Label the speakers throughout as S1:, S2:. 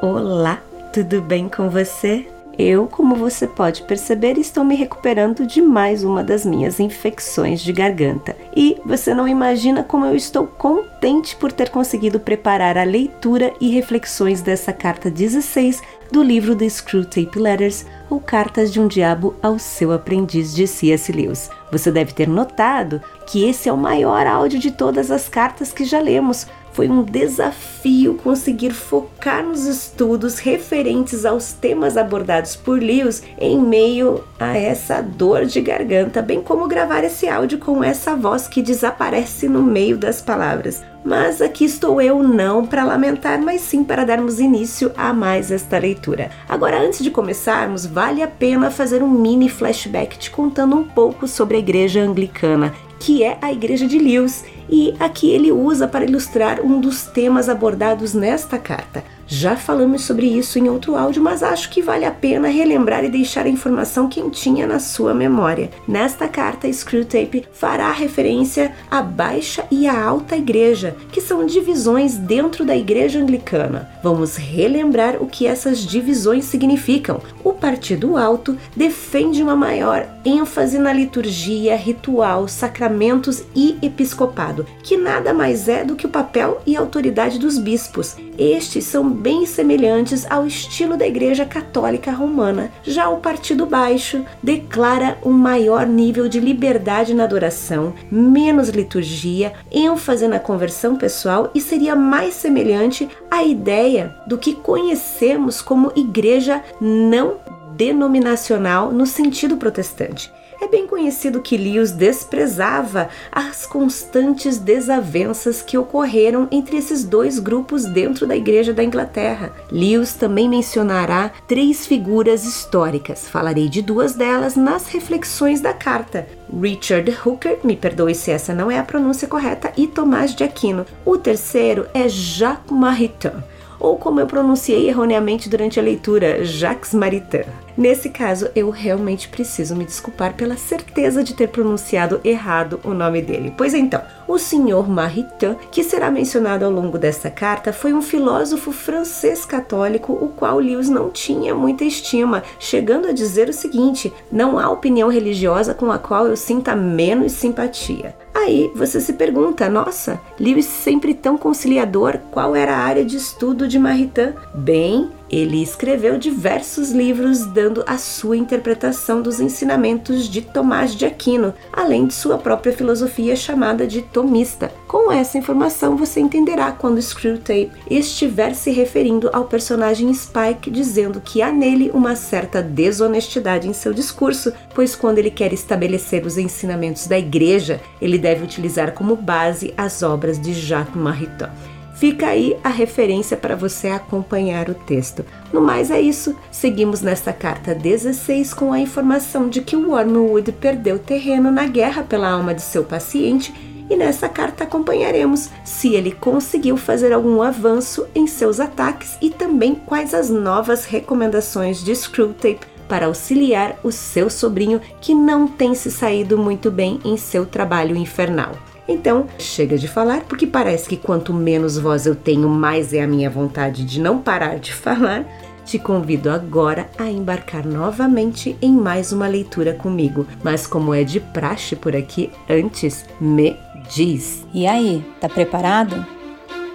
S1: Olá, tudo bem com você? Eu, como você pode perceber, estou me recuperando de mais uma das minhas infecções de garganta. E você não imagina como eu estou contente por ter conseguido preparar a leitura e reflexões dessa carta 16 do livro The Screwtape Letters, ou Cartas de um Diabo ao seu aprendiz de C.S. Lewis. Você deve ter notado que esse é o maior áudio de todas as cartas que já lemos, foi um desafio conseguir focar nos estudos referentes aos temas abordados por Lewis em meio a essa dor de garganta, bem como gravar esse áudio com essa voz que desaparece no meio das palavras. Mas aqui estou eu não para lamentar, mas sim para darmos início a mais esta leitura. Agora, antes de começarmos, vale a pena fazer um mini flashback te contando um pouco sobre a igreja anglicana que é a Igreja de Lewis, e aqui ele usa para ilustrar um dos temas abordados nesta carta. Já falamos sobre isso em outro áudio, mas acho que vale a pena relembrar e deixar a informação quentinha na sua memória. Nesta carta, Screwtape fará referência à baixa e à alta igreja, que são divisões dentro da igreja anglicana. Vamos relembrar o que essas divisões significam. O Partido Alto defende uma maior ênfase na liturgia, ritual, sacramentos e episcopado, que nada mais é do que o papel e autoridade dos bispos. Estes são bem semelhantes ao estilo da Igreja Católica Romana. Já o Partido Baixo declara um maior nível de liberdade na adoração, menos liturgia, ênfase na conversão pessoal e seria mais semelhante à ideia do que conhecemos como igreja não denominacional no sentido protestante. É bem conhecido que Lewis desprezava as constantes desavenças que ocorreram entre esses dois grupos dentro da Igreja da Inglaterra. Lewis também mencionará três figuras históricas. Falarei de duas delas nas reflexões da carta. Richard Hooker, me perdoe se essa não é a pronúncia correta, e Tomás de Aquino. O terceiro é Jacques Maritain ou como eu pronunciei erroneamente durante a leitura, Jacques Maritain. Nesse caso, eu realmente preciso me desculpar pela certeza de ter pronunciado errado o nome dele. Pois então, o senhor Maritain, que será mencionado ao longo desta carta, foi um filósofo francês católico o qual Lewis não tinha muita estima, chegando a dizer o seguinte: não há opinião religiosa com a qual eu sinta menos simpatia. Aí você se pergunta, nossa, Lewis sempre tão conciliador, qual era a área de estudo de Maritain? Bem, ele escreveu diversos livros dando a sua interpretação dos ensinamentos de Tomás de Aquino, além de sua própria filosofia chamada de tomista. Com essa informação você entenderá quando Screwtape estiver se referindo ao personagem Spike dizendo que há nele uma certa desonestidade em seu discurso, pois quando ele quer estabelecer os ensinamentos da igreja, ele deve utilizar como base as obras de Jacques Maritain. Fica aí a referência para você acompanhar o texto. No mais é isso, seguimos nesta carta 16 com a informação de que o Wormwood perdeu terreno na guerra pela alma de seu paciente e nessa carta acompanharemos se ele conseguiu fazer algum avanço em seus ataques e também quais as novas recomendações de Screwtape para auxiliar o seu sobrinho que não tem se saído muito bem em seu trabalho infernal. Então, chega de falar, porque parece que quanto menos voz eu tenho, mais é a minha vontade de não parar de falar. Te convido agora a embarcar novamente em mais uma leitura comigo. Mas, como é de praxe por aqui, antes me diz.
S2: E aí, tá preparado?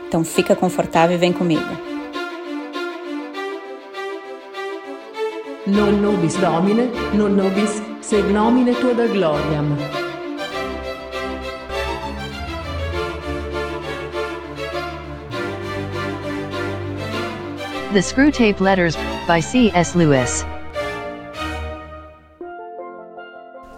S2: Então fica confortável e vem comigo.
S3: Non nobis Domine, non nobis sed nomine tua da gloriam.
S4: The Screwtape Letters by C.S. Lewis.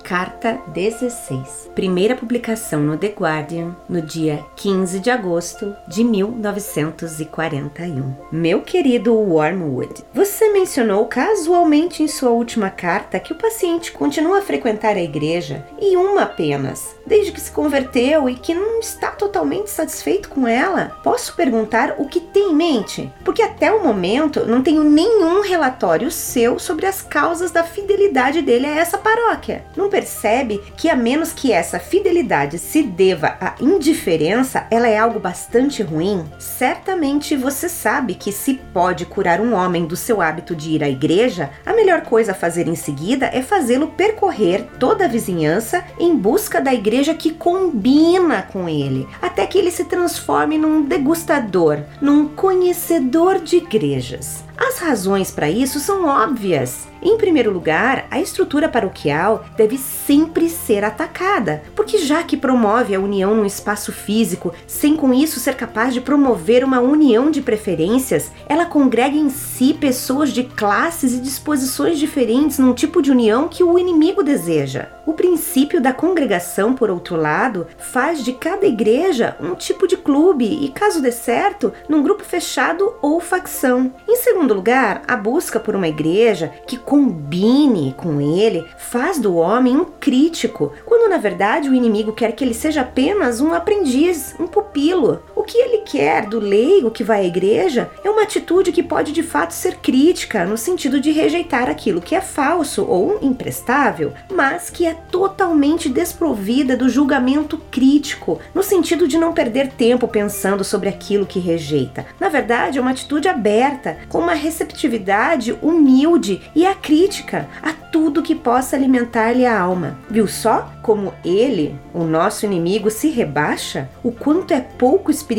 S1: Carta 16. Primeira publicação no The Guardian no dia 15 de agosto de 1941. Meu querido Wormwood, você mencionou casualmente em sua última carta que o paciente continua a frequentar a igreja e uma apenas, desde que se converteu e que não está totalmente satisfeito com ela. Posso perguntar o que tem em mente? Porque até o momento não tenho nenhum relatório seu sobre as causas da fidelidade dele a essa paróquia. Não percebe que, a menos que essa fidelidade se deva à indiferença, ela é algo bastante ruim? Certamente você sabe que, se pode curar um homem do seu hábito de ir à igreja, a melhor coisa a fazer em seguida é fazê-lo percorrer toda a vizinhança em busca da igreja que combina com ele, até que ele se transforme num degustador, num conhecedor de igrejas. As razões para isso são óbvias. Em primeiro lugar, a estrutura paroquial deve sempre ser atacada, porque já que promove a união num espaço físico, sem com isso ser capaz de promover uma união de preferências, ela congrega em si pessoas de classes e disposições diferentes num tipo de união que o inimigo deseja. O princípio da congregação, por outro lado, faz de cada igreja um tipo de clube e, caso dê certo, num grupo fechado ou facção. Em segundo lugar, a busca por uma igreja que combine com ele faz do homem um crítico, quando na verdade o inimigo quer que ele seja apenas um aprendiz, um pupilo. Que ele quer do leigo que vai à igreja é uma atitude que pode de fato ser crítica, no sentido de rejeitar aquilo que é falso ou imprestável, mas que é totalmente desprovida do julgamento crítico, no sentido de não perder tempo pensando sobre aquilo que rejeita. Na verdade, é uma atitude aberta, com uma receptividade humilde e a crítica a tudo que possa alimentar-lhe a alma. Viu só como ele, o nosso inimigo, se rebaixa? O quanto é pouco espiritual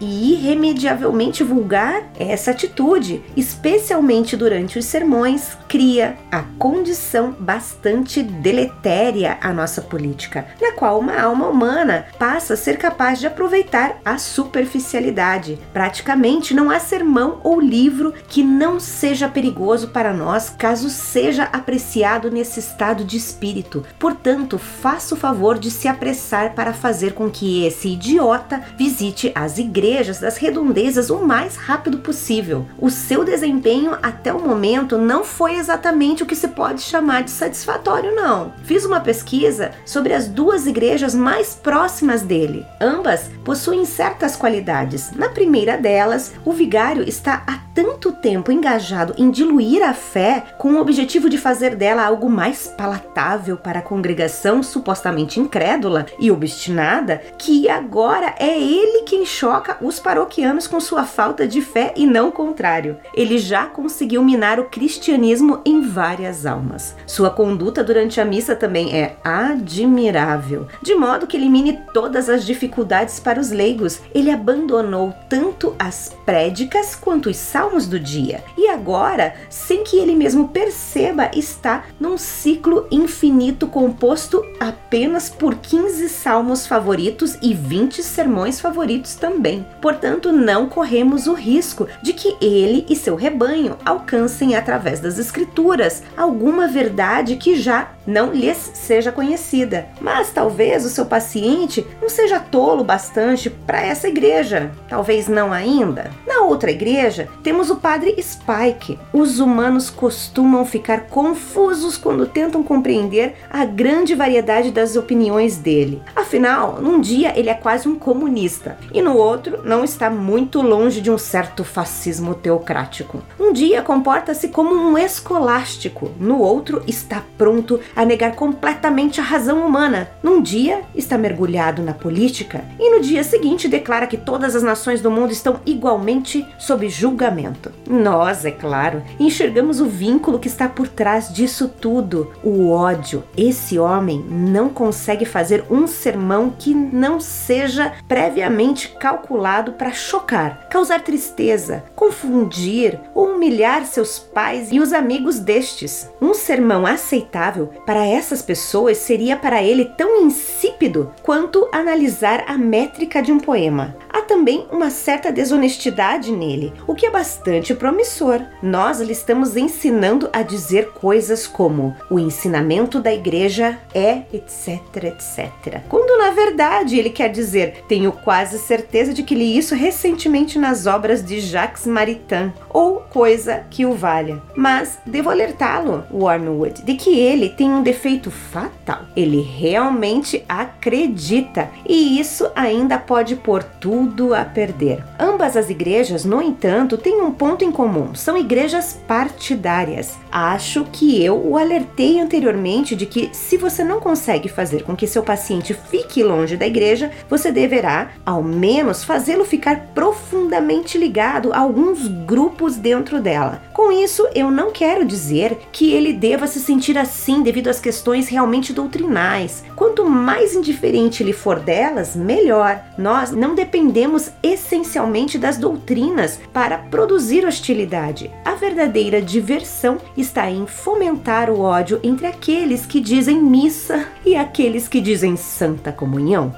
S1: e irremediavelmente vulgar essa atitude, especialmente durante os sermões, cria a condição bastante deletéria à nossa política, na qual uma alma humana passa a ser capaz de aproveitar a superficialidade. Praticamente não há sermão ou livro que não seja perigoso para nós caso seja apreciado nesse estado de espírito. Portanto, faça o favor de se apressar para fazer com que esse idiota visite as igrejas das redondezas o mais rápido possível. O seu desempenho até o momento não foi exatamente o que se pode chamar de satisfatório, não. Fiz uma pesquisa sobre as duas igrejas mais próximas dele. Ambas possuem certas qualidades. Na primeira delas, o vigário está há tanto tempo engajado em diluir a fé com o objetivo de fazer dela algo mais palatável para a congregação supostamente incrédula e obstinada, que agora é ele quem choca os paroquianos com sua falta de fé e não o contrário. Ele já conseguiu minar o cristianismo em várias almas. Sua conduta durante a missa também é admirável, de modo que elimine todas as dificuldades para os leigos. Ele abandonou tanto as prédicas quanto os salmos do dia e agora, sem que ele mesmo perceba, está num ciclo infinito composto apenas por 15 salmos favoritos e 20 sermões favoritos também. Portanto, não corremos o risco de que ele e seu rebanho alcancem através das escrituras alguma verdade que já não lhes seja conhecida. Mas talvez o seu paciente não seja tolo bastante para essa igreja. Talvez não ainda. Na outra igreja, temos o padre Spike. Os humanos costumam ficar confusos quando tentam compreender a grande variedade das opiniões dele. Afinal, num dia ele é quase um comunista e no outro não está muito longe de um certo fascismo teocrático. Um dia comporta-se como um escolástico, no outro está pronto a negar completamente a razão humana. Num dia está mergulhado na política e no dia seguinte declara que todas as nações do mundo estão igualmente sob julgamento. Nós, é claro, enxergamos o vínculo que está por trás disso tudo, o ódio. Esse homem não consegue fazer um sermão que não seja previamente calculado para chocar, causar tristeza, confundir ou humilhar seus pais e os amigos destes. Um sermão aceitável para essas pessoas seria para ele tão insípido quanto analisar a métrica de um poema. Há também uma certa desonestidade nele, o que é bastante promissor. Nós lhe estamos ensinando a dizer coisas como o ensinamento da igreja é etc, etc. Quando na verdade ele quer dizer, tenho quase certeza de que li isso recentemente nas obras de Jacques Maritain. ou coisa que o valha. Mas devo alertá-lo, Wormwood, de que ele tem um defeito fatal. Ele realmente acredita e isso ainda pode pôr tudo a perder. Ambas as igrejas, no entanto, têm um ponto em comum: são igrejas partidárias. Acho que eu o alertei anteriormente de que se você não consegue fazer com que seu paciente fique longe da igreja, você deverá, ao menos, fazê-lo ficar profundamente ligado a alguns grupos dentro dela. Com isso, eu não quero dizer que ele deva se sentir assim devido às questões realmente doutrinais. Quanto mais indiferente ele for delas, melhor. Nós não dependemos essencialmente das doutrinas para produzir hostilidade. A verdadeira diversão está em fomentar o ódio entre aqueles que dizem missa e aqueles que dizem santa comunhão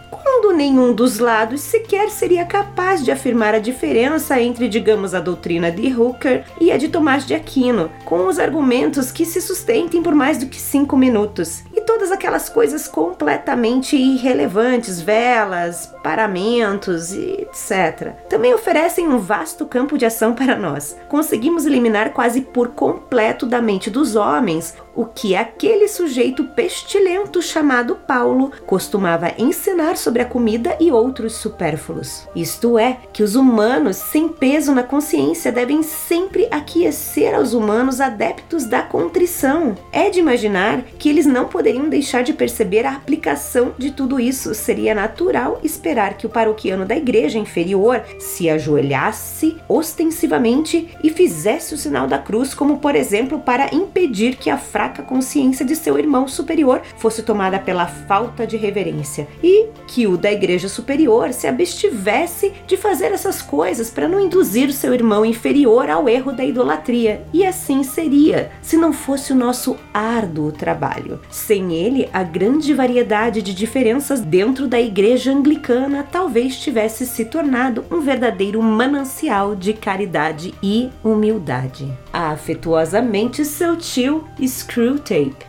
S1: nenhum dos lados sequer seria capaz de afirmar a diferença entre, digamos, a doutrina de Hooker e a de Tomás de Aquino, com os argumentos que se sustentem por mais do que cinco minutos. E todas aquelas coisas completamente irrelevantes, velas, paramentos e etc. Também oferecem um vasto campo de ação para nós. Conseguimos eliminar quase por completo da mente dos homens o que aquele sujeito pestilento chamado Paulo costumava ensinar sobre a comida e outros supérfluos. Isto é, que os humanos sem peso na consciência devem sempre aquecer aos humanos adeptos da contrição. É de imaginar que eles não poderiam deixar de perceber a aplicação de tudo isso. Seria natural esperar que o paroquiano da igreja inferior se ajoelhasse ostensivamente e fizesse o sinal da cruz, como por exemplo para impedir que a fraca consciência de seu irmão superior fosse tomada pela falta de reverência e que o da igreja superior se abstivesse de fazer essas coisas para não induzir o seu irmão inferior ao erro da idolatria. E assim seria se não fosse o nosso árduo trabalho. Sem ele, a grande variedade de diferenças dentro da igreja anglicana talvez tivesse se tornado um verdadeiro manancial de caridade e humildade. Afetuosamente, seu tio Scrooge Screw Tape.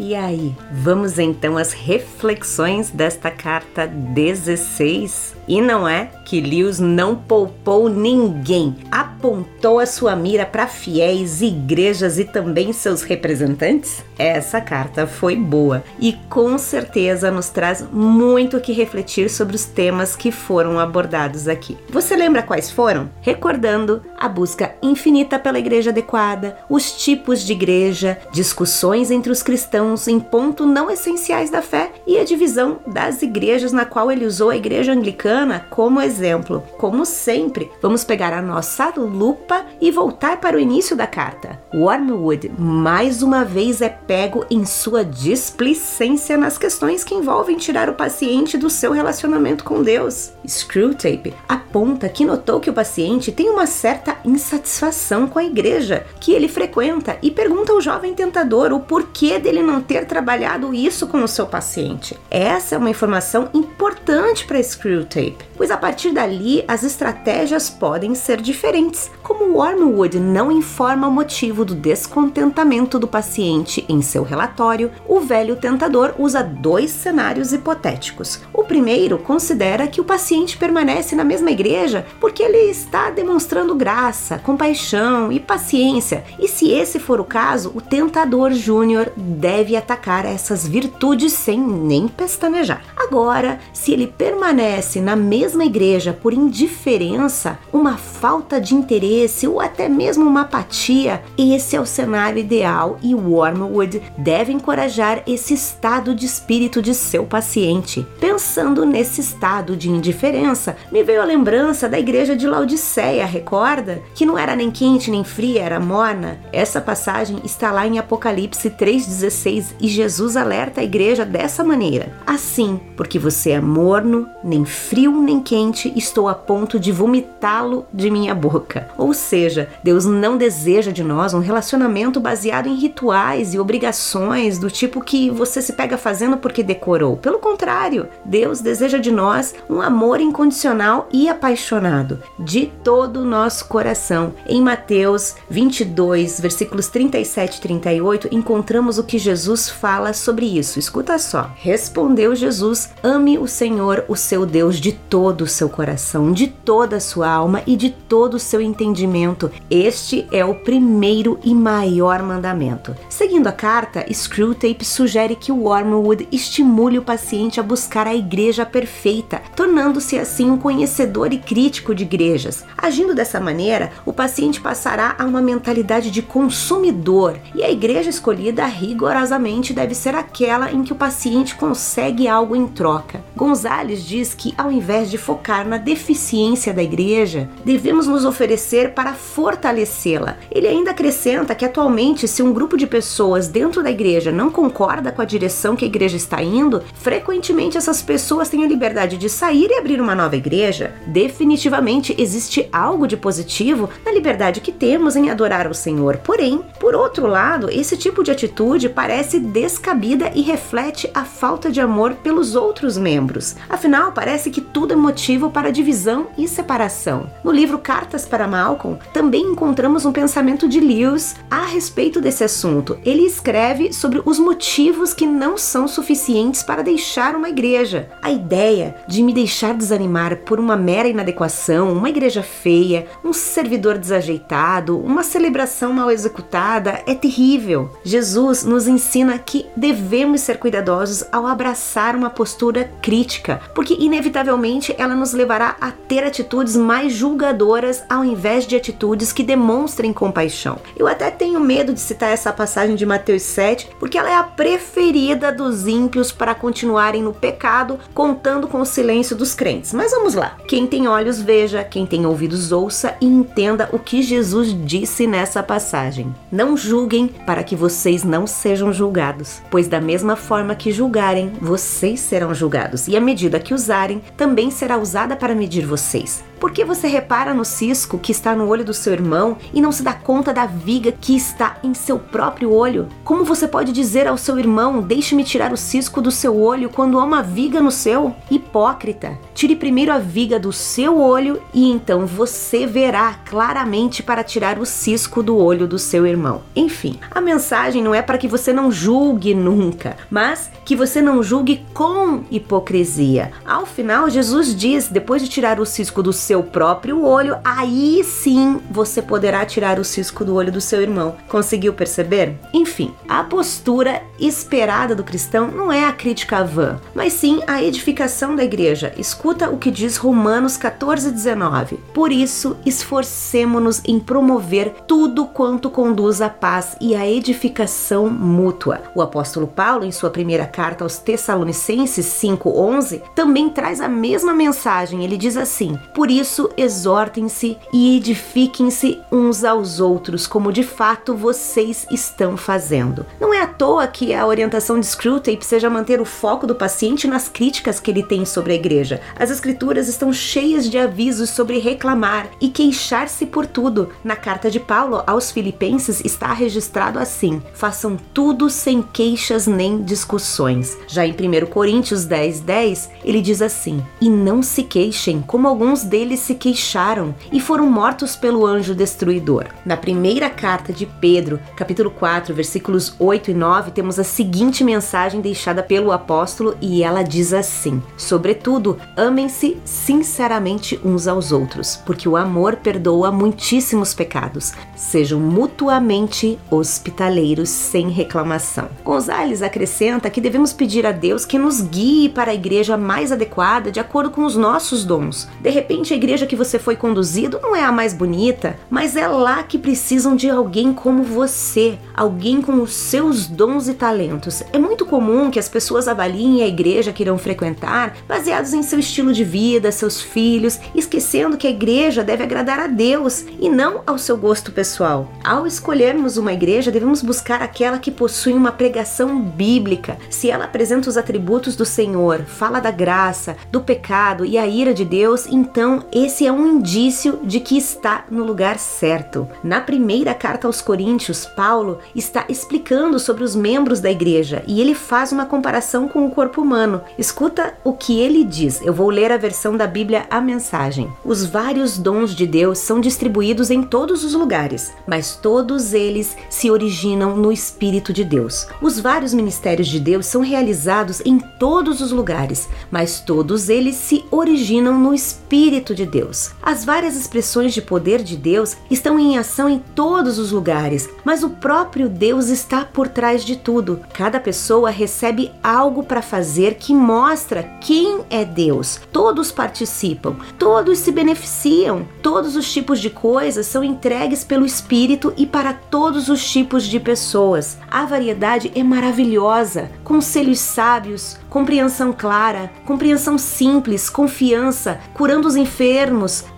S1: E aí, vamos então às reflexões desta carta 16? E não é que Lewis não poupou ninguém, apontou a sua mira para fiéis, igrejas e também seus representantes? Essa carta foi boa e com certeza nos traz muito que refletir sobre os temas que foram abordados aqui. Você lembra quais foram? Recordando a busca infinita pela igreja adequada, os tipos de igreja, discussões entre os cristãos em pontos não essenciais da fé e a divisão das igrejas na qual ele usou a igreja anglicana como exemplo exemplo. Como sempre, vamos pegar a nossa lupa e voltar para o início da carta. Wormwood mais uma vez é pego em sua displicência nas questões que envolvem tirar o paciente do seu relacionamento com Deus. Screwtape aponta que notou que o paciente tem uma certa insatisfação com a igreja que ele frequenta e pergunta ao jovem tentador o porquê dele não ter trabalhado isso com o seu paciente. Essa é uma informação importante para Screwtape, pois a partir partir dali, as estratégias podem ser diferentes. Como Wormwood não informa o motivo do descontentamento do paciente em seu relatório, o velho tentador usa dois cenários hipotéticos. O primeiro considera que o paciente permanece na mesma igreja porque ele está demonstrando graça, compaixão e paciência, e se esse for o caso, o tentador júnior deve atacar essas virtudes sem nem pestanejar. Agora, se ele permanece na mesma igreja, seja por indiferença, uma falta de interesse ou até mesmo uma apatia, esse é o cenário ideal e Wormwood deve encorajar esse estado de espírito de seu paciente. Pensando nesse estado de indiferença, me veio a lembrança da igreja de Laodiceia, recorda? Que não era nem quente nem fria, era morna. Essa passagem está lá em Apocalipse 3,16 e Jesus alerta a igreja dessa maneira: Assim, porque você é morno, nem frio nem quente, estou a ponto de vomitá-lo de minha boca. Ou seja, Deus não deseja de nós um relacionamento baseado em rituais e obrigações do tipo que você se pega fazendo porque decorou. Pelo contrário, Deus deseja de nós um amor incondicional e apaixonado, de todo o nosso coração. Em Mateus 22, versículos 37 e 38, encontramos o que Jesus fala sobre isso. Escuta só. Respondeu Jesus: Ame o Senhor, o seu Deus, de todo o seu coração, de toda a sua alma e de todo o seu entendimento. Este é o primeiro e maior mandamento. Seguindo a carta, Screwtape sugere que o Wormwood estimule o paciente a buscar a igreja perfeita, tornando-se assim um conhecedor e crítico de igrejas. Agindo dessa maneira, o paciente passará a uma mentalidade de consumidor e a igreja escolhida rigorosamente deve ser aquela em que o paciente consegue algo em troca. Gonzales diz que, ao invés de focar na deficiência da igreja, devemos nos oferecer para fortalecê-la. Ele ainda acrescenta que, atualmente, se um grupo de pessoas dentro da igreja não concorda com a direção que a igreja está indo, frequentemente essas pessoas têm a liberdade de sair e abrir uma nova igreja. Definitivamente existe algo de positivo na liberdade que temos em adorar ao Senhor. Porém, por outro lado, esse tipo de atitude parece descabida e reflete a falta de amor pelos outros membros. Afinal, parece que tudo é motivo para divisão e separação. No livro Cartas para Malcolm, também encontramos um pensamento de Lewis a respeito desse assunto. Ele escreve sobre os motivos que não são suficientes para deixar uma igreja. A ideia de me deixar desanimar por uma mera inadequação, uma igreja feia, um servidor desajeitado, uma celebração mal executada é terrível. Jesus nos ensina que devemos ser cuidadosos ao abraçar uma postura crítica, porque inevitavelmente ela nos levará a ter atitudes mais julgadoras ao invés de atitudes que demonstrem compaixão. Eu até tenho medo de citar essa passagem de Mateus 7, porque ela é a preferida dos ímpios para continuarem no pecado, contando com o silêncio dos crentes. Mas vamos lá. Quem tem olhos veja, quem tem ouvidos ouça e entenda o que Jesus disse nessa passagem. Não julguem para que vocês não sejam julgados, pois da mesma forma que julgarem, vocês serão julgados, e a medida que usarem também será usada para medir vocês. Por que você repara no cisco que está no olho do seu irmão e não se dá conta da viga que está em seu próprio olho? Como você pode dizer ao seu irmão: Deixe-me tirar o cisco do seu olho quando há uma viga no seu? Hipócrita! Tire primeiro a viga do seu olho e então você verá claramente para tirar o cisco do olho do seu irmão. Enfim, a mensagem não é para que você não julgue nunca, mas que você não julgue com hipocrisia. Ao final, Jesus diz: depois de tirar o cisco do seu próprio olho, aí sim você poderá tirar o cisco do olho do seu irmão. Conseguiu perceber? Enfim, a postura esperada do cristão não é a crítica vã, mas sim a edificação da igreja. Escuta o que diz Romanos 14:19. Por isso, esforcemo-nos em promover tudo quanto conduz à paz e à edificação mútua. O apóstolo Paulo, em sua primeira carta aos Tessalonicenses 5:11, também traz a mesma mensagem. Ele diz assim: Por isso, exortem-se e edifiquem-se uns aos outros, como de fato vocês estão fazendo. Não é à toa que a orientação de Screwtape seja manter o foco do paciente nas críticas que ele tem sobre a igreja. As escrituras estão cheias de avisos sobre reclamar e queixar-se por tudo. Na carta de Paulo aos Filipenses está registrado assim: façam tudo sem queixas nem discussões. Já em 1 Coríntios 10, 10, ele diz assim: E não se queixem, como alguns deles se queixaram e foram mortos pelo anjo destruidor. Na primeira carta de Pedro, capítulo 4, versículos 8 e 9, temos a seguinte mensagem deixada pelo apóstolo e ela diz assim: Sobretudo, amem-se sinceramente uns aos outros, porque o amor perdoa muitíssimos pecados. Sejam mutuamente hospitaleiros sem reclamação. Gonzales acrescenta que devemos pedir a Deus que nos guie para a igreja mais adequada de acordo com os nossos dons. De repente, a igreja que você foi conduzido não é a mais bonita, mas é lá que precisam de alguém como você, alguém com os seus dons e talentos. É muito comum que as pessoas avaliem a igreja que irão frequentar baseados em seu estilo de vida, seus filhos, esquecendo que a igreja deve agradar a Deus e não ao seu gosto pessoal. Ao escolhermos uma igreja, devemos buscar aquela que possui uma pregação bíblica. Se ela apresenta os atributos do Senhor, fala da graça, do pecado e a ira de Deus, então esse é um indício de que está no lugar certo. Na primeira carta aos Coríntios, Paulo está explicando sobre os membros da igreja e ele faz uma comparação com o corpo humano. Escuta o que ele diz. Eu vou ler a versão da Bíblia A Mensagem. Os vários dons de Deus são distribuídos em todos os lugares, mas todos eles se originam no Espírito de Deus. Os vários ministérios de Deus são realizados em todos os lugares, mas todos eles se originam no Espírito de Deus. As várias expressões de poder de Deus estão em ação em todos os lugares, mas o próprio Deus está por trás de tudo. Cada pessoa recebe algo para fazer que mostra quem é Deus. Todos participam, todos se beneficiam, todos os tipos de coisas são entregues pelo Espírito e para todos os tipos de pessoas. A variedade é maravilhosa, conselhos sábios, compreensão clara, compreensão simples, confiança, curando os enfermos,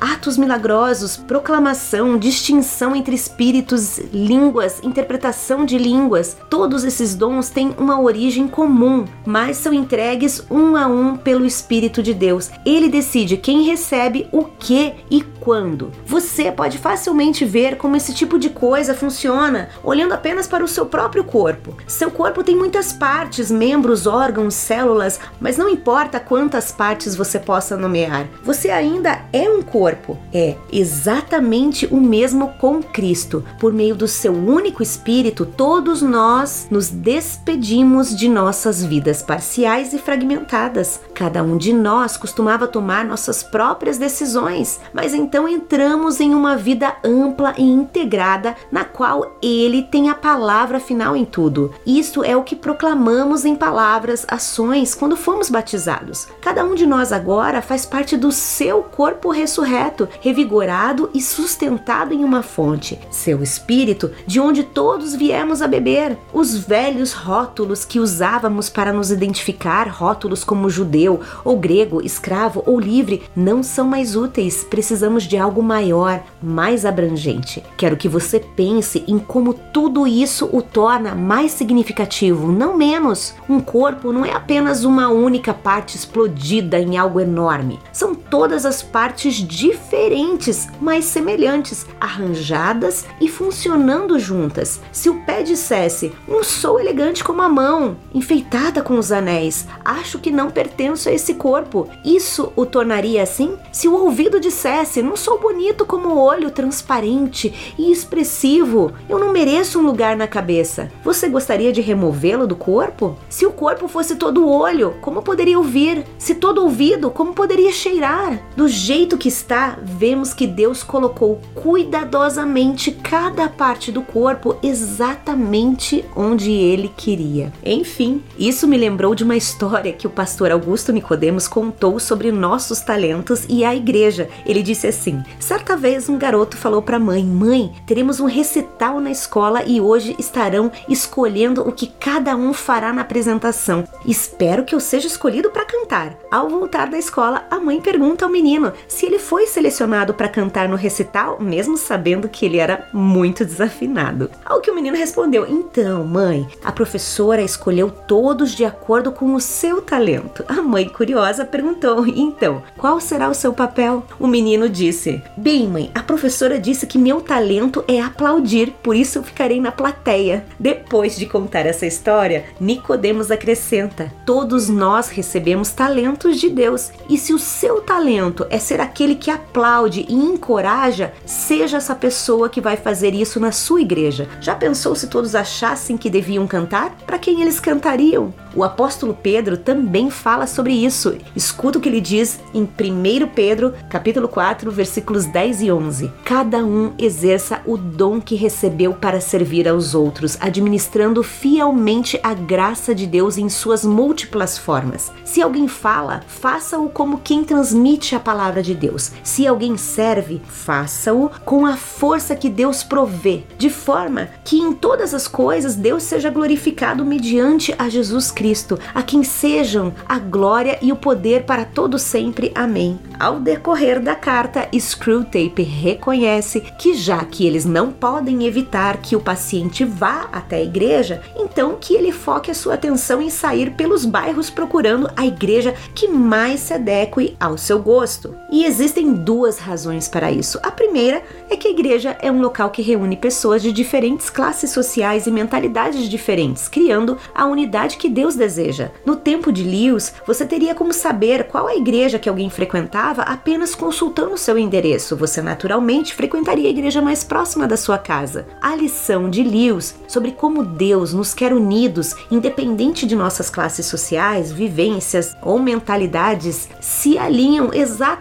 S1: atos milagrosos, proclamação, distinção entre espíritos, línguas, interpretação de línguas. Todos esses dons têm uma origem comum, mas são entregues um a um pelo Espírito de Deus. Ele decide quem recebe o que e quando. Você pode facilmente ver como esse tipo de coisa funciona olhando apenas para o seu próprio corpo. Seu corpo tem muitas partes, membros, órgãos, células, mas não importa quantas partes você possa nomear, você ainda é um corpo. É exatamente o mesmo com Cristo. Por meio do seu único espírito, todos nós nos despedimos de nossas vidas parciais e fragmentadas. Cada um de nós costumava tomar nossas próprias decisões, mas então entramos em uma vida ampla e integrada na qual ele tem a palavra final em tudo. Isso é o que proclamamos em palavras, ações quando fomos batizados. Cada um de nós agora faz parte do seu corpo ressurreto, revigorado e sustentado em uma fonte, seu espírito, de onde todos viemos a beber. Os velhos rótulos que usávamos para nos identificar, rótulos como judeu ou grego, escravo ou livre, não são mais úteis. Precisamos de algo maior, mais abrangente. Quero que você pense em como tudo isso o torna mais significativo, não menos. Um corpo não é apenas uma única parte explodida em algo enorme. São todas as partes diferentes, mas semelhantes, arranjadas e funcionando juntas. Se o pé dissesse: "Não sou elegante como a mão, enfeitada com os anéis, acho que não pertenço a esse corpo", isso o tornaria assim? Se o ouvido dissesse: "Não sou bonito como o olho transparente e expressivo, eu não mereço um lugar na cabeça", você gostaria de removê-lo do corpo? Se o corpo fosse todo olho, como poderia ouvir? Se todo ouvido, como poderia cheirar? Do jeito que está, vemos que Deus colocou cuidadosamente cada parte do corpo exatamente onde ele queria. Enfim, isso me lembrou de uma história que o pastor Augusto Nicodemos contou sobre nossos talentos e a igreja. Ele disse assim: certa vez um garoto falou para a mãe: "Mãe, teremos um recital na escola e hoje estarão escolhendo o que cada um fará na apresentação. Espero que eu seja escolhido para cantar." Ao voltar da escola, a mãe pergunta ao menino se ele foi selecionado para cantar no recital, mesmo sabendo que ele era muito desafinado. Ao que o menino respondeu: Então, mãe, a professora escolheu todos de acordo com o seu talento. A mãe, curiosa, perguntou: Então, qual será o seu papel? O menino disse: Bem, mãe, a professora disse que meu talento é aplaudir, por isso eu ficarei na plateia. Depois de contar essa história, Nicodemos acrescenta: Todos nós recebemos talentos de Deus, e se o seu talento é ser aquele que aplaude e encoraja, seja essa pessoa que vai fazer isso na sua igreja. Já pensou se todos achassem que deviam cantar? Para quem eles cantariam? O apóstolo Pedro também fala sobre isso. Escuta o que ele diz em 1 Pedro, capítulo 4, versículos 10 e 11. Cada um exerça o dom que recebeu para servir aos outros, administrando fielmente a graça de Deus em suas múltiplas formas. Se alguém fala, faça-o como quem transmite a palavra de Deus. Se alguém serve, faça-o com a força que Deus provê, de forma que em todas as coisas Deus seja glorificado mediante a Jesus Cristo Cristo, a quem sejam a glória e o poder para todo sempre. Amém. Ao decorrer da carta, Screwtape reconhece que já que eles não podem evitar que o paciente vá até a igreja, então que ele foque a sua atenção em sair pelos bairros procurando a igreja que mais se adeque ao seu gosto. E existem duas razões para isso. A primeira é que a igreja é um local que reúne pessoas de diferentes classes sociais e mentalidades diferentes, criando a unidade que Deus deseja. No tempo de Lewis, você teria como saber qual a igreja que alguém frequentava apenas consultando seu endereço. Você naturalmente frequentaria a igreja mais próxima da sua casa. A lição de Lewis sobre como Deus nos quer unidos, independente de nossas classes sociais, vivências ou mentalidades, se alinham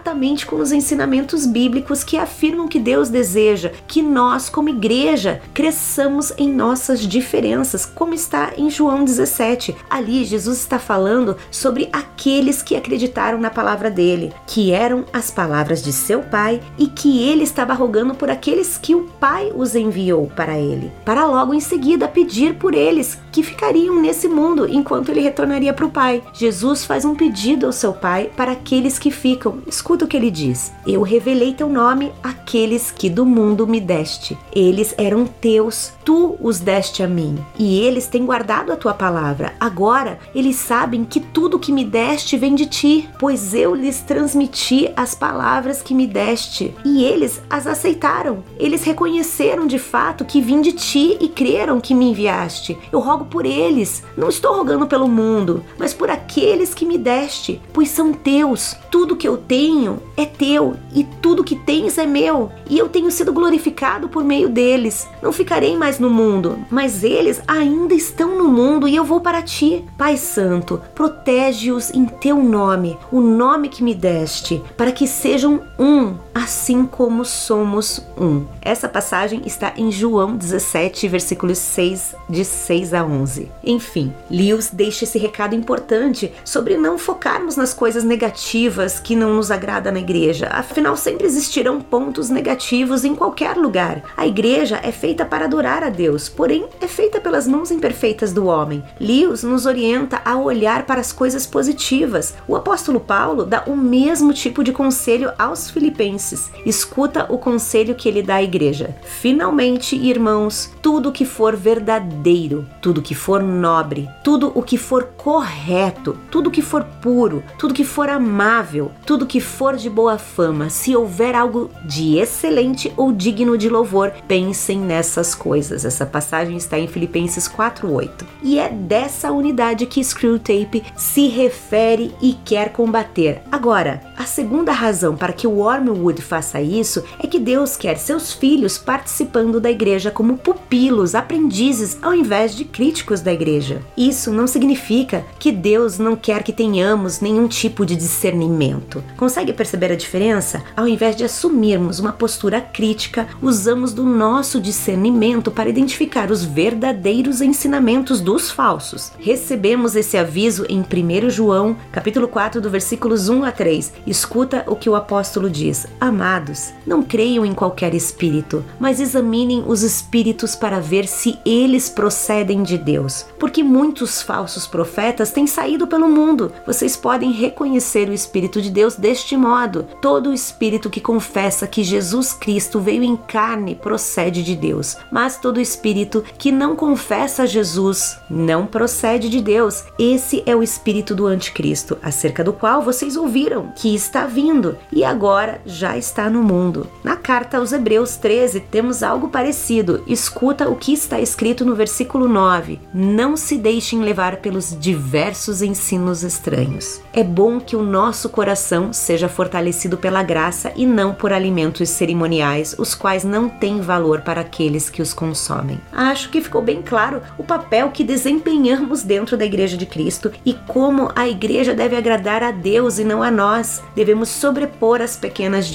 S1: exatamente com os ensinamentos bíblicos que afirmam que Deus deseja que nós, como igreja, cresçamos em nossas diferenças, como está em João 17. Ali, Jesus está falando sobre aqueles que acreditaram na palavra dele, que eram as palavras de seu pai e que ele estava rogando por aqueles que o pai os enviou para ele, para logo em seguida pedir por eles que ficariam nesse mundo enquanto ele retornaria para o pai. Jesus faz um pedido ao seu pai para aqueles que ficam. Escuta o que ele diz: Eu revelei teu nome àqueles que do mundo me deste. Eles eram teus, tu os deste a mim, e eles têm guardado a tua palavra. Agora eles sabem que tudo que me deste vem de ti, pois eu lhes transmiti as palavras que me deste, e eles as aceitaram. Eles reconheceram de fato que vim de ti e creram que me enviaste. Eu rogo por eles, não estou rogando pelo mundo, mas por aqueles que me deste, pois são teus. Tudo que eu tenho é teu, e tudo que tens é meu, e eu tenho sido glorificado por meio deles. Não ficarei mais no mundo, mas eles ainda estão no mundo e eu vou para ti. Pai Santo, protege-os em teu nome, o nome que me deste, para que sejam um, assim como somos um. Essa passagem está em João 17, versículos 6, de 6 a 11. Enfim, Lewis deixa esse recado importante sobre não focarmos nas coisas negativas que não nos agrada na igreja. Afinal, sempre existirão pontos negativos em qualquer lugar. A igreja é feita para adorar a Deus, porém é feita pelas mãos imperfeitas do homem. Lewis nos orienta a olhar para as coisas positivas. O apóstolo Paulo dá o mesmo tipo de conselho aos filipenses. Escuta o conselho que ele dá à igreja. Finalmente, irmãos, tudo que for verdadeiro, tudo que for nobre, tudo o que for correto, tudo que for puro, tudo que for amável, tudo que for de boa fama, se houver algo de excelente ou digno de louvor, pensem nessas coisas. Essa passagem está em Filipenses 4:8. E é dessa unidade que Screwtape se refere e quer combater. Agora, a segunda razão para que o Wormwood faça isso é que Deus quer seus filhos participando da igreja como pupilos, aprendizes, ao invés de críticos da igreja. Isso não significa que Deus não quer que tenhamos nenhum tipo de discernimento. Consegue perceber a diferença? Ao invés de assumirmos uma postura crítica, usamos do nosso discernimento para identificar os verdadeiros ensinamentos dos falsos. Recebemos esse aviso em 1 João, capítulo 4, do versículos 1 a 3. Escuta o que o apóstolo diz: Amados, não creiam em qualquer espírito, mas examinem os espíritos para ver se eles procedem de Deus, porque muitos falsos profetas têm saído pelo mundo. Vocês podem reconhecer o espírito de Deus deste modo: todo espírito que confessa que Jesus Cristo veio em carne procede de Deus, mas todo espírito que não confessa Jesus não procede de Deus. Esse é o espírito do anticristo, acerca do qual vocês ouviram que está vindo e agora já está no mundo. Na carta aos Hebreus 13 temos algo parecido. Escuta o que está escrito no versículo 9: Não se deixem levar pelos diversos ensinos estranhos. É bom que o nosso coração seja fortalecido pela graça e não por alimentos cerimoniais, os quais não têm valor para aqueles que os consomem. Acho que ficou bem claro o papel que desempenhamos dentro da Igreja de Cristo e como a igreja deve agradar a Deus e não a nós. Devemos sobrepor as pequenas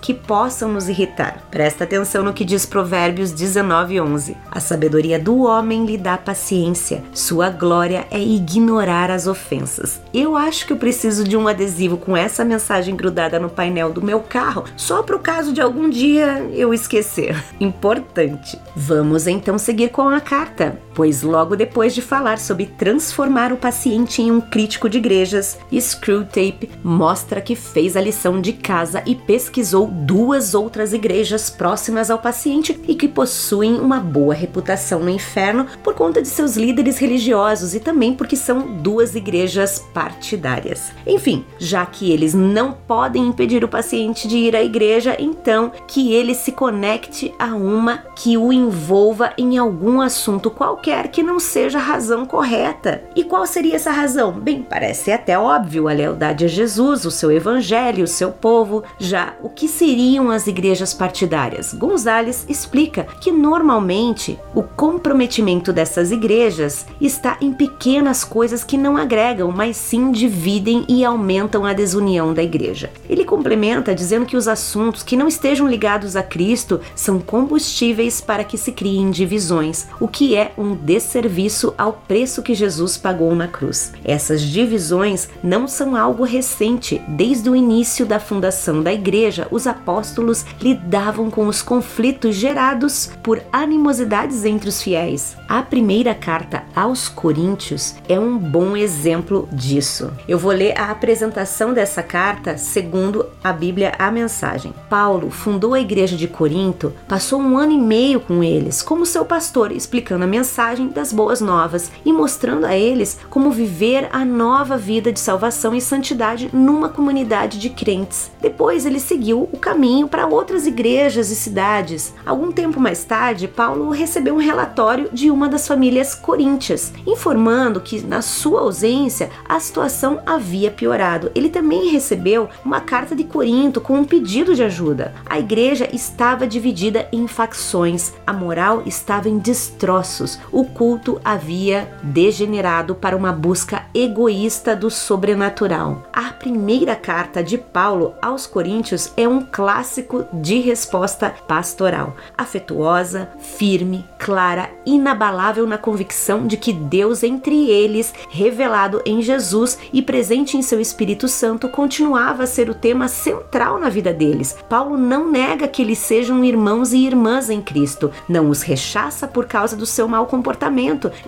S1: que possam nos irritar. Presta atenção no que diz Provérbios 19:11. A sabedoria do homem lhe dá paciência, sua glória é ignorar as ofensas. Eu acho que eu preciso de um adesivo com essa mensagem grudada no painel do meu carro, só para o caso de algum dia eu esquecer. Importante. Vamos então seguir com a carta. Pois logo depois de falar sobre transformar o paciente em um crítico de igrejas, Screwtape mostra que fez a lição de casa e pesquisou duas outras igrejas próximas ao paciente e que possuem uma boa reputação no inferno por conta de seus líderes religiosos e também porque são duas igrejas partidárias. Enfim, já que eles não podem impedir o paciente de ir à igreja, então que ele se conecte a uma que o envolva em algum assunto qualquer que não seja a razão correta. E qual seria essa razão? Bem, parece até óbvio a lealdade a Jesus, o seu evangelho, o seu povo. Já o que seriam as igrejas partidárias? Gonzales explica que normalmente o comprometimento dessas igrejas está em pequenas coisas que não agregam, mas sim dividem e aumentam a desunião da igreja. Ele complementa dizendo que os assuntos que não estejam ligados a Cristo são combustíveis para que se criem divisões, o que é um desserviço ao preço que Jesus pagou na cruz. Essas divisões não são algo recente. Desde o início da fundação da igreja, os apóstolos lidavam com os conflitos gerados por animosidades entre os fiéis. A primeira carta aos Coríntios é um bom exemplo disso. Eu vou ler a apresentação dessa carta segundo a Bíblia a mensagem. Paulo fundou a igreja de Corinto, passou um ano e meio com eles como seu pastor, explicando a mensagem das boas novas e mostrando a eles como viver a nova vida de salvação e santidade numa comunidade de crentes. Depois ele seguiu o caminho para outras igrejas e cidades. Algum tempo mais tarde, Paulo recebeu um relatório de uma das famílias coríntias, informando que na sua ausência a situação havia piorado. Ele também recebeu uma carta de Corinto com um pedido de ajuda. A igreja estava dividida em facções, a moral estava em destroços, o culto havia degenerado para uma busca egoísta do sobrenatural. A primeira carta de Paulo aos Coríntios é um clássico de resposta pastoral, afetuosa, firme, clara, inabalável na convicção de que Deus entre eles, revelado em Jesus e presente em seu Espírito Santo, continuava a ser o tema central na vida deles. Paulo não nega que eles sejam irmãos e irmãs em Cristo, não os rechaça por causa do seu mau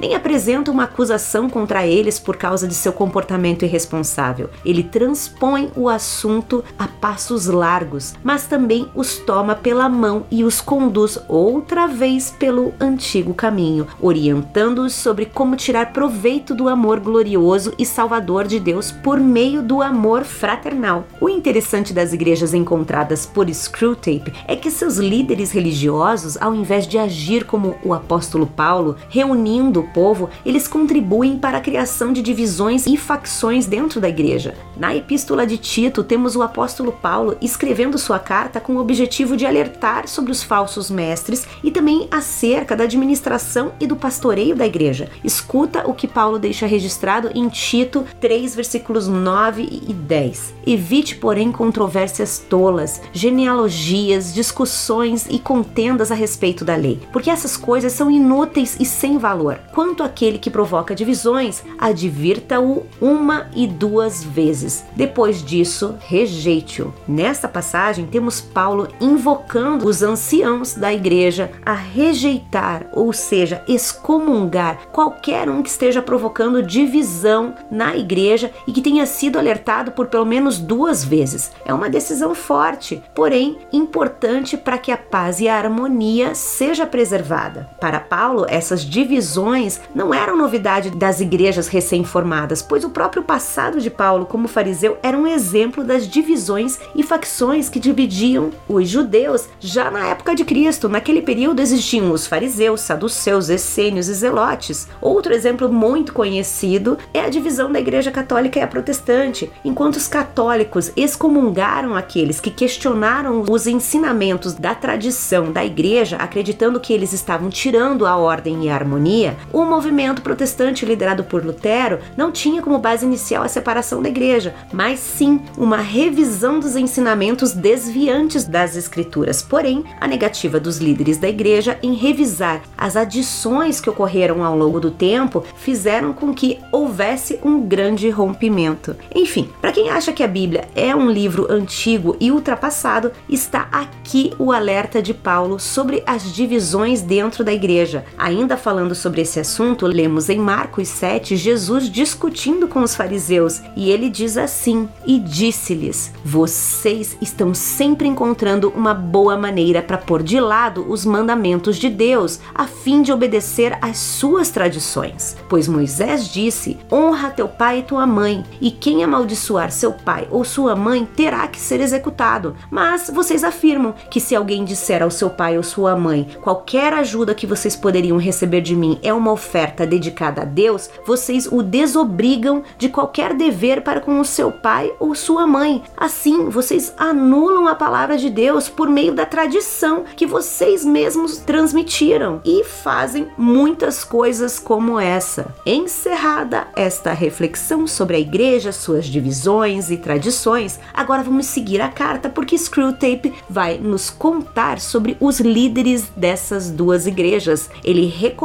S1: nem apresenta uma acusação contra eles por causa de seu comportamento irresponsável. Ele transpõe o assunto a passos largos, mas também os toma pela mão e os conduz outra vez pelo antigo caminho, orientando-os sobre como tirar proveito do amor glorioso e salvador de Deus por meio do amor fraternal. O interessante das igrejas encontradas por Screwtape é que seus líderes religiosos, ao invés de agir como o apóstolo Paulo, reunindo o povo, eles contribuem para a criação de divisões e facções dentro da igreja. Na epístola de Tito, temos o apóstolo Paulo escrevendo sua carta com o objetivo de alertar sobre os falsos mestres e também acerca da administração e do pastoreio da igreja. Escuta o que Paulo deixa registrado em Tito 3, versículos 9 e 10. Evite, porém, controvérsias tolas, genealogias, discussões e contendas a respeito da lei, porque essas coisas são inúteis e sem valor. Quanto àquele que provoca divisões, advirta-o uma e duas vezes. Depois disso, rejeite-o. Nesta passagem, temos Paulo invocando os anciãos da igreja a rejeitar, ou seja, excomungar qualquer um que esteja provocando divisão na igreja e que tenha sido alertado por pelo menos duas vezes. É uma decisão forte, porém importante para que a paz e a harmonia seja preservada. Para Paulo, essas divisões não eram novidade das igrejas recém-formadas, pois o próprio passado de Paulo como fariseu era um exemplo das divisões e facções que dividiam os judeus já na época de Cristo. Naquele período existiam os fariseus, saduceus, essênios e zelotes. Outro exemplo muito conhecido é a divisão da igreja católica e a protestante. Enquanto os católicos excomungaram aqueles que questionaram os ensinamentos da tradição da igreja, acreditando que eles estavam tirando a ordem e harmonia, o movimento protestante liderado por Lutero não tinha como base inicial a separação da igreja, mas sim uma revisão dos ensinamentos desviantes das escrituras. Porém, a negativa dos líderes da igreja em revisar as adições que ocorreram ao longo do tempo fizeram com que houvesse um grande rompimento. Enfim, para quem acha que a Bíblia é um livro antigo e ultrapassado, está aqui o alerta de Paulo sobre as divisões dentro da igreja. Ainda falando sobre esse assunto, lemos em Marcos 7 Jesus discutindo com os fariseus e ele diz assim: E disse-lhes: Vocês estão sempre encontrando uma boa maneira para pôr de lado os mandamentos de Deus, a fim de obedecer às suas tradições. Pois Moisés disse: Honra teu pai e tua mãe, e quem amaldiçoar seu pai ou sua mãe terá que ser executado. Mas vocês afirmam que se alguém disser ao seu pai ou sua mãe: Qualquer ajuda que vocês poderiam receber de mim é uma oferta dedicada a Deus, vocês o desobrigam de qualquer dever para com o seu pai ou sua mãe. Assim, vocês anulam a palavra de Deus por meio da tradição que vocês mesmos transmitiram e fazem muitas coisas como essa. Encerrada esta reflexão sobre a igreja, suas divisões e tradições, agora vamos seguir a carta porque Screwtape vai nos contar sobre os líderes dessas duas igrejas. Ele recomenda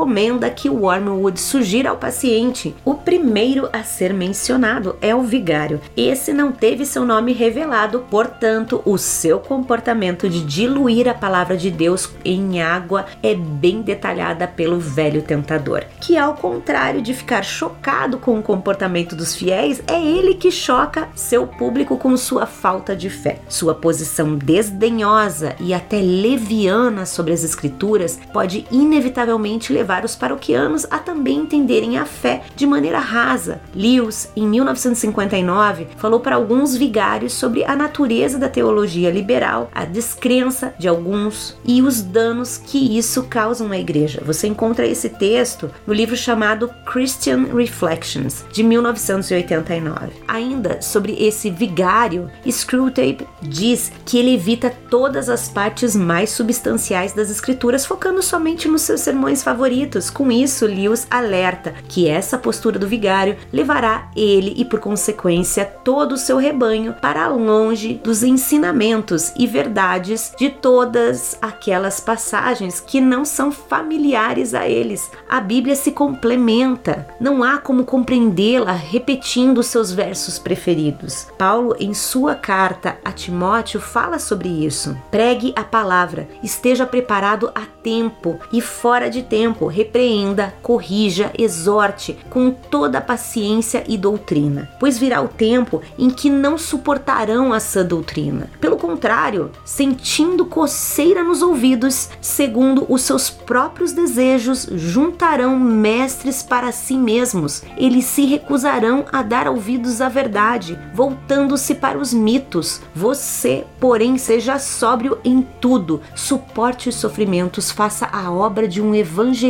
S1: que Wormwood sugira ao paciente. O primeiro a ser mencionado é o vigário. Esse não teve seu nome revelado, portanto, o seu comportamento de diluir a palavra de Deus em água é bem detalhada pelo velho tentador, que ao contrário de ficar chocado com o comportamento dos fiéis, é ele que choca seu público com sua falta de fé. Sua posição desdenhosa e até leviana sobre as escrituras pode inevitavelmente levar os paroquianos a também entenderem a fé de maneira rasa. Lewis, em 1959, falou para alguns vigários sobre a natureza da teologia liberal, a descrença de alguns e os danos que isso causa à igreja. Você encontra esse texto no livro chamado Christian Reflections, de 1989. Ainda sobre esse vigário, Screwtape diz que ele evita todas as partes mais substanciais das escrituras, focando somente nos seus sermões favoritos. Com isso, Lewis alerta que essa postura do vigário levará ele e, por consequência, todo o seu rebanho para longe dos ensinamentos e verdades de todas aquelas passagens que não são familiares a eles. A Bíblia se complementa, não há como compreendê-la repetindo seus versos preferidos. Paulo, em sua carta a Timóteo, fala sobre isso. Pregue a palavra, esteja preparado a tempo e fora de tempo, repreenda, corrija, exorte com toda a paciência e doutrina, pois virá o tempo em que não suportarão a sã doutrina. Pelo contrário, sentindo coceira nos ouvidos, segundo os seus próprios desejos, juntarão mestres para si mesmos. Eles se recusarão a dar ouvidos à verdade, voltando-se para os mitos. Você, porém, seja sóbrio em tudo, suporte os sofrimentos, faça a obra de um evangelista,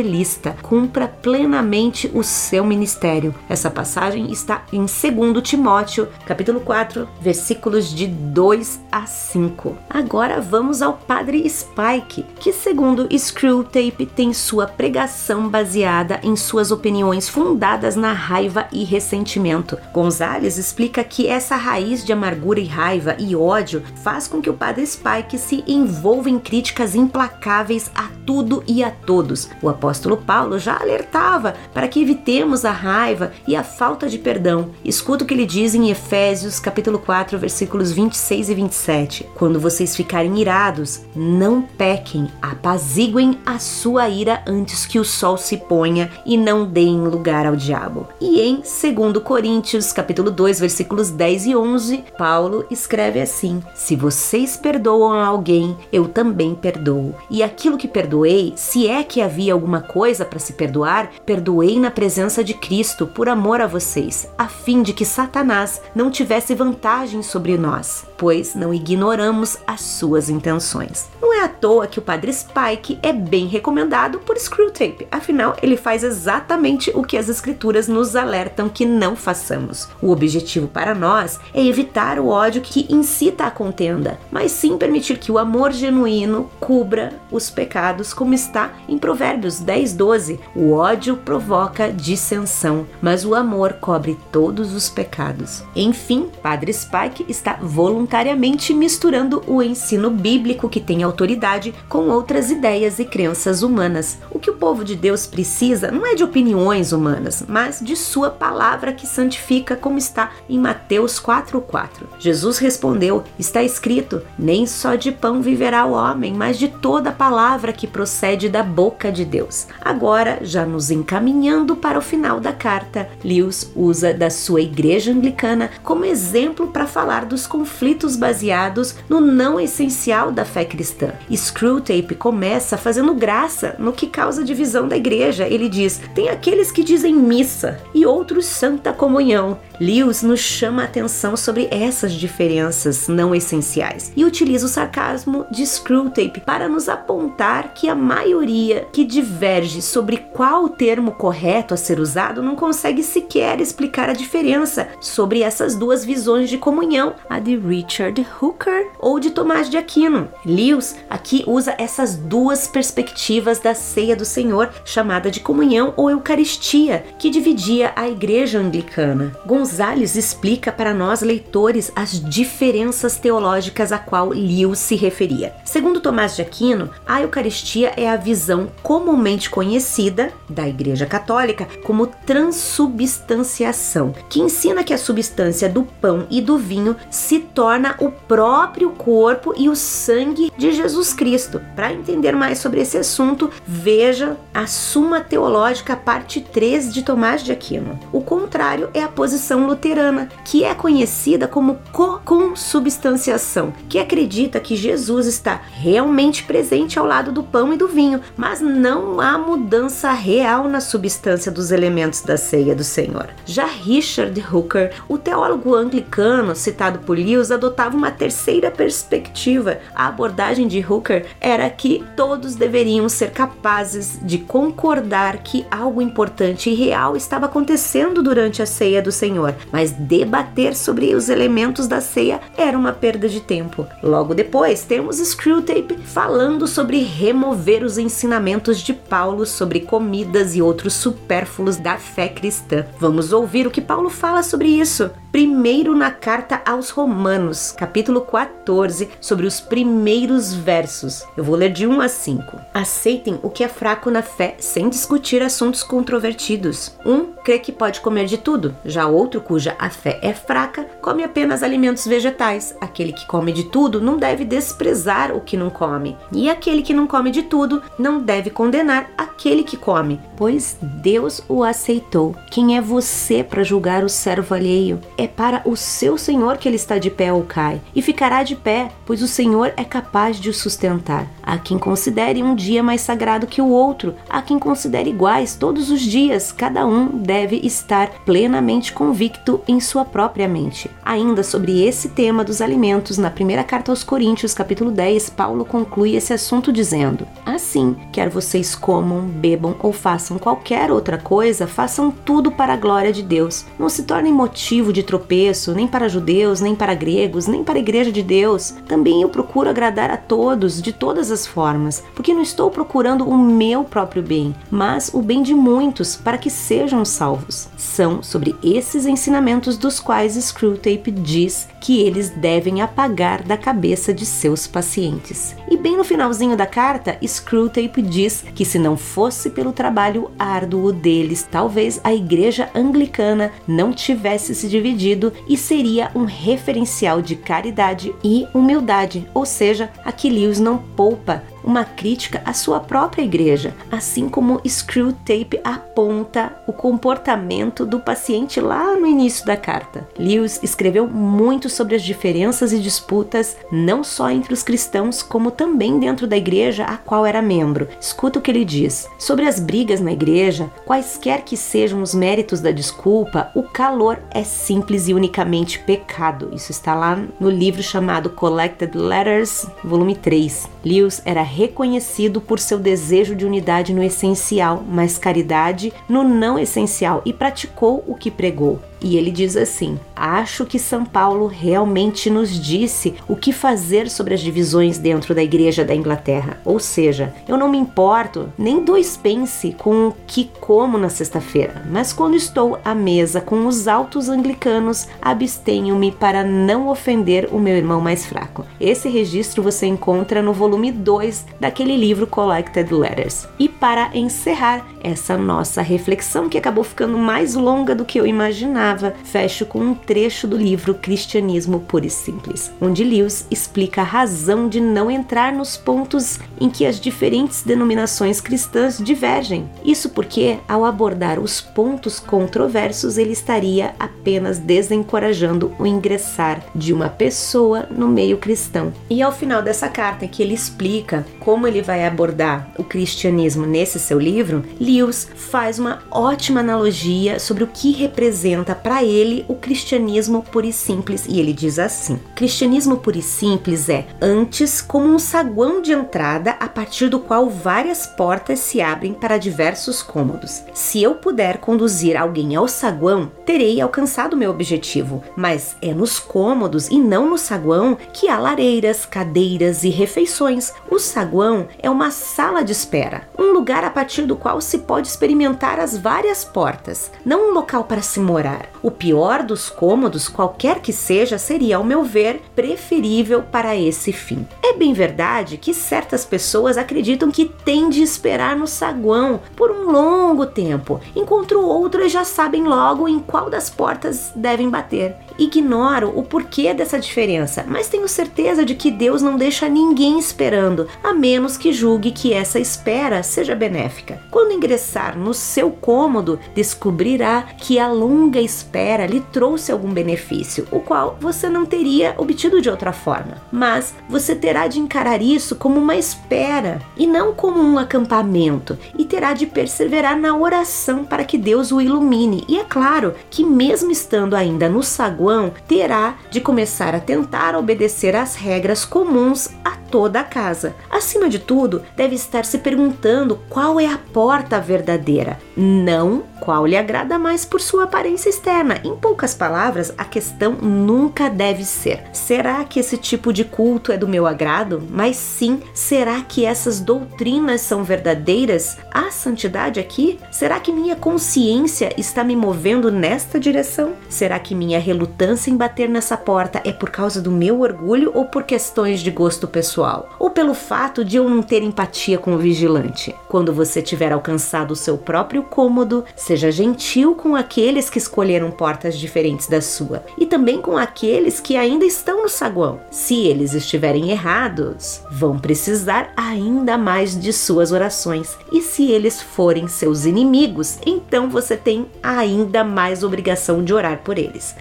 S1: cumpra plenamente o seu ministério. Essa passagem está em 2 Timóteo, capítulo 4, versículos de 2 a 5. Agora vamos ao Padre Spike, que segundo Screwtape tem sua pregação baseada em suas opiniões fundadas na raiva e ressentimento. Gonzales explica que essa raiz de amargura e raiva e ódio faz com que o Padre Spike se envolva em críticas implacáveis a tudo e a todos. O apóstolo Paulo já alertava para que evitemos a raiva e a falta de perdão. Escuta o que ele diz em Efésios capítulo 4, versículos 26 e 27. Quando vocês ficarem irados, não pequem, apaziguem a sua ira antes que o sol se ponha e não deem lugar ao diabo. E em 2 Coríntios capítulo 2, versículos 10 e 11, Paulo escreve assim: Se vocês perdoam alguém, eu também perdoo. E aquilo que perdoei, se é que havia alguma coisa para se perdoar, perdoei na presença de Cristo por amor a vocês, a fim de que Satanás não tivesse vantagem sobre nós, pois não ignoramos as suas intenções. Não é à toa que o Padre Spike é bem recomendado por Screwtape, afinal, ele faz exatamente o que as escrituras nos alertam que não façamos. O objetivo para nós é evitar o ódio que incita a contenda, mas sim permitir que o amor genuíno cubra os pecados, como está em Provérbios 10, 12. O ódio provoca dissensão, mas o amor cobre todos os pecados. Enfim, Padre Spike está voluntariamente misturando o ensino bíblico que tem autoridade com outras ideias e crenças humanas. O que o povo de Deus precisa não é de opiniões humanas, mas de sua palavra que santifica, como está em Mateus 4:4. 4. Jesus respondeu: Está escrito: Nem só de pão viverá o homem, mas de toda palavra que procede da boca de Deus. Agora, já nos encaminhando para o final da carta, Lewis usa da sua igreja anglicana como exemplo para falar dos conflitos baseados no não essencial da fé cristã. Screwtape começa fazendo graça no que causa divisão da igreja. Ele diz: tem aqueles que dizem missa e outros santa comunhão. Lewis nos chama a atenção sobre essas diferenças não essenciais e utiliza o sarcasmo de Screwtape para nos apontar que a maioria que diverge sobre qual o termo correto a ser usado não consegue sequer explicar a diferença sobre essas duas visões de comunhão, a de Richard Hooker ou de Tomás de Aquino. Lewis aqui usa essas duas perspectivas da ceia do Senhor, chamada de comunhão ou Eucaristia, que dividia a igreja anglicana. Gonzales explica para nós leitores as diferenças teológicas a qual Lewis se referia. Segundo Tomás de Aquino, a Eucaristia é a visão comumente conhecida da Igreja Católica como transubstanciação, que ensina que a substância do pão e do vinho se torna o próprio corpo e o sangue de Jesus Cristo. Para entender mais sobre esse assunto, veja a Suma Teológica, parte 3 de Tomás de Aquino. O contrário é a posição luterana, que é conhecida como co-consubstanciação, que acredita que Jesus está realmente presente ao lado do pão e do vinho, mas não há mudança real na substância dos elementos da ceia do Senhor. Já Richard Hooker, o teólogo anglicano citado por Lewis, adotava uma terceira perspectiva. A abordagem de Hooker era que todos deveriam ser capazes de concordar que algo importante e real estava acontecendo durante a ceia do Senhor mas debater sobre os elementos da ceia era uma perda de tempo. Logo depois, temos Screwtape falando sobre remover os ensinamentos de Paulo sobre comidas e outros supérfluos da fé cristã. Vamos ouvir o que Paulo fala sobre isso. Primeiro na carta aos Romanos, capítulo 14, sobre os primeiros versos. Eu vou ler de 1 a 5. Aceitem o que é fraco na fé, sem discutir assuntos controvertidos. Um crê que pode comer de tudo, já outro cuja a fé é fraca come apenas alimentos vegetais. Aquele que come de tudo não deve desprezar o que não come. E aquele que não come de tudo não deve condenar aquele que come, pois Deus o aceitou. Quem é você para julgar o servo alheio? É para o seu Senhor que ele está de pé ou cai, e ficará de pé, pois o Senhor é capaz de o sustentar. Há quem considere um dia mais sagrado que o outro, há quem considere iguais todos os dias, cada um deve estar plenamente convicto convicto em sua própria mente. Ainda sobre esse tema dos alimentos, na primeira carta aos Coríntios, capítulo 10, Paulo conclui esse assunto dizendo: Assim, quer vocês comam, bebam ou façam qualquer outra coisa, façam tudo para a glória de Deus. Não se tornem motivo de tropeço, nem para judeus, nem para gregos, nem para a igreja de Deus. Também eu procuro agradar a todos, de todas as formas, porque não estou procurando o meu próprio bem, mas o bem de muitos, para que sejam salvos. São sobre esses ensinamentos dos quais Screwtape diz que eles devem apagar da cabeça de seus pacientes. E bem no finalzinho da carta, Screwtape diz que se não fosse pelo trabalho árduo deles, talvez a igreja anglicana não tivesse se dividido e seria um referencial de caridade e humildade, ou seja, aqui Lewis não poupa uma crítica à sua própria igreja, assim como Screwtape aponta o comportamento do paciente lá no início da carta. Lewis escreveu muito sobre as diferenças e disputas, não só entre os cristãos, como também dentro da igreja a qual era membro. Escuta o que ele diz. Sobre as brigas na igreja, quaisquer que sejam os méritos da desculpa, o calor é simples e unicamente pecado. Isso está lá no livro chamado Collected Letters, volume 3. Lewis era reconhecido por seu desejo de unidade no essencial, mas caridade no não essencial e praticou o que pregou. E ele diz assim: Acho que São Paulo realmente nos disse o que fazer sobre as divisões dentro da Igreja da Inglaterra. Ou seja, eu não me importo nem dois pense com o que como na sexta-feira, mas quando estou à mesa com os altos anglicanos, abstenho-me para não ofender o meu irmão mais fraco. Esse registro você encontra no volume 2 daquele livro Collected Letters. E para encerrar essa nossa reflexão, que acabou ficando mais longa do que eu imaginava, imaginava, fecho com um trecho do livro Cristianismo Puro e Simples, onde Lewis explica a razão de não entrar nos pontos em que as diferentes denominações cristãs divergem. Isso porque, ao abordar os pontos controversos, ele estaria apenas desencorajando o ingressar de uma pessoa no meio cristão. E ao final dessa carta, que ele explica como ele vai abordar o cristianismo nesse seu livro, Lewis faz uma ótima analogia sobre o que representa para ele o cristianismo puro e simples. E ele diz assim: Cristianismo puro e simples é, antes, como um saguão de entrada a partir do qual várias portas se abrem para diversos cômodos. Se eu puder conduzir alguém ao saguão, terei alcançado meu objetivo, mas é nos cômodos e não no saguão que há lareiras, cadeiras e refeições. O saguão é uma sala de espera, um lugar a partir do qual se pode experimentar as várias portas, não um local para se morar. O pior dos cômodos, qualquer que seja, seria, ao meu ver, preferível para esse fim. É bem verdade que certas pessoas acreditam que tem de esperar no saguão por um longo tempo, enquanto outras já sabem logo em qual das portas devem bater. Ignoro o porquê dessa diferença, mas tenho certeza de que Deus não deixa ninguém esperando, a menos que julgue que essa espera seja benéfica. Quando ingressar no seu cômodo, descobrirá que a longa espera lhe trouxe algum benefício, o qual você não teria obtido de outra forma. Mas você terá de encarar isso como uma espera e não como um acampamento, e terá de perseverar na oração para que Deus o ilumine. E é claro que, mesmo estando ainda no saguão, terá de começar a tentar obedecer às regras comuns a toda a casa. Acima de tudo, deve estar se perguntando qual é a porta verdadeira, não qual lhe agrada mais por sua aparência externa. Em poucas palavras, a questão nunca deve ser: será que esse tipo de culto é do meu agrado? Mas sim, será que essas doutrinas são verdadeiras? Há santidade aqui? Será que minha consciência está me movendo nesta direção? Será que minha relutância em bater nessa porta é por causa do meu orgulho ou por questões de gosto pessoal? Ou pelo fato de eu não ter empatia com o vigilante? Quando você tiver alcançado o seu próprio cômodo, seja gentil com aqueles que escolheram portas diferentes da sua e também com aqueles que ainda estão no saguão. Se eles estiverem errados, vão precisar ainda mais de suas orações. E se eles forem seus inimigos, então você tem ainda mais obrigação de orar por eles.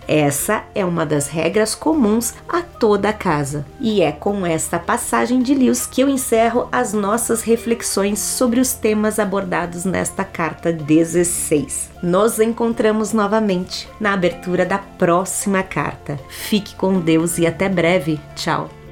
S1: Essa é uma das regras comuns a toda a casa. E é com esta passagem de Lewis que eu encerro as nossas reflexões sobre os temas abordados nesta carta 16. Nos encontramos novamente na abertura da próxima carta. Fique com Deus e até breve. Tchau.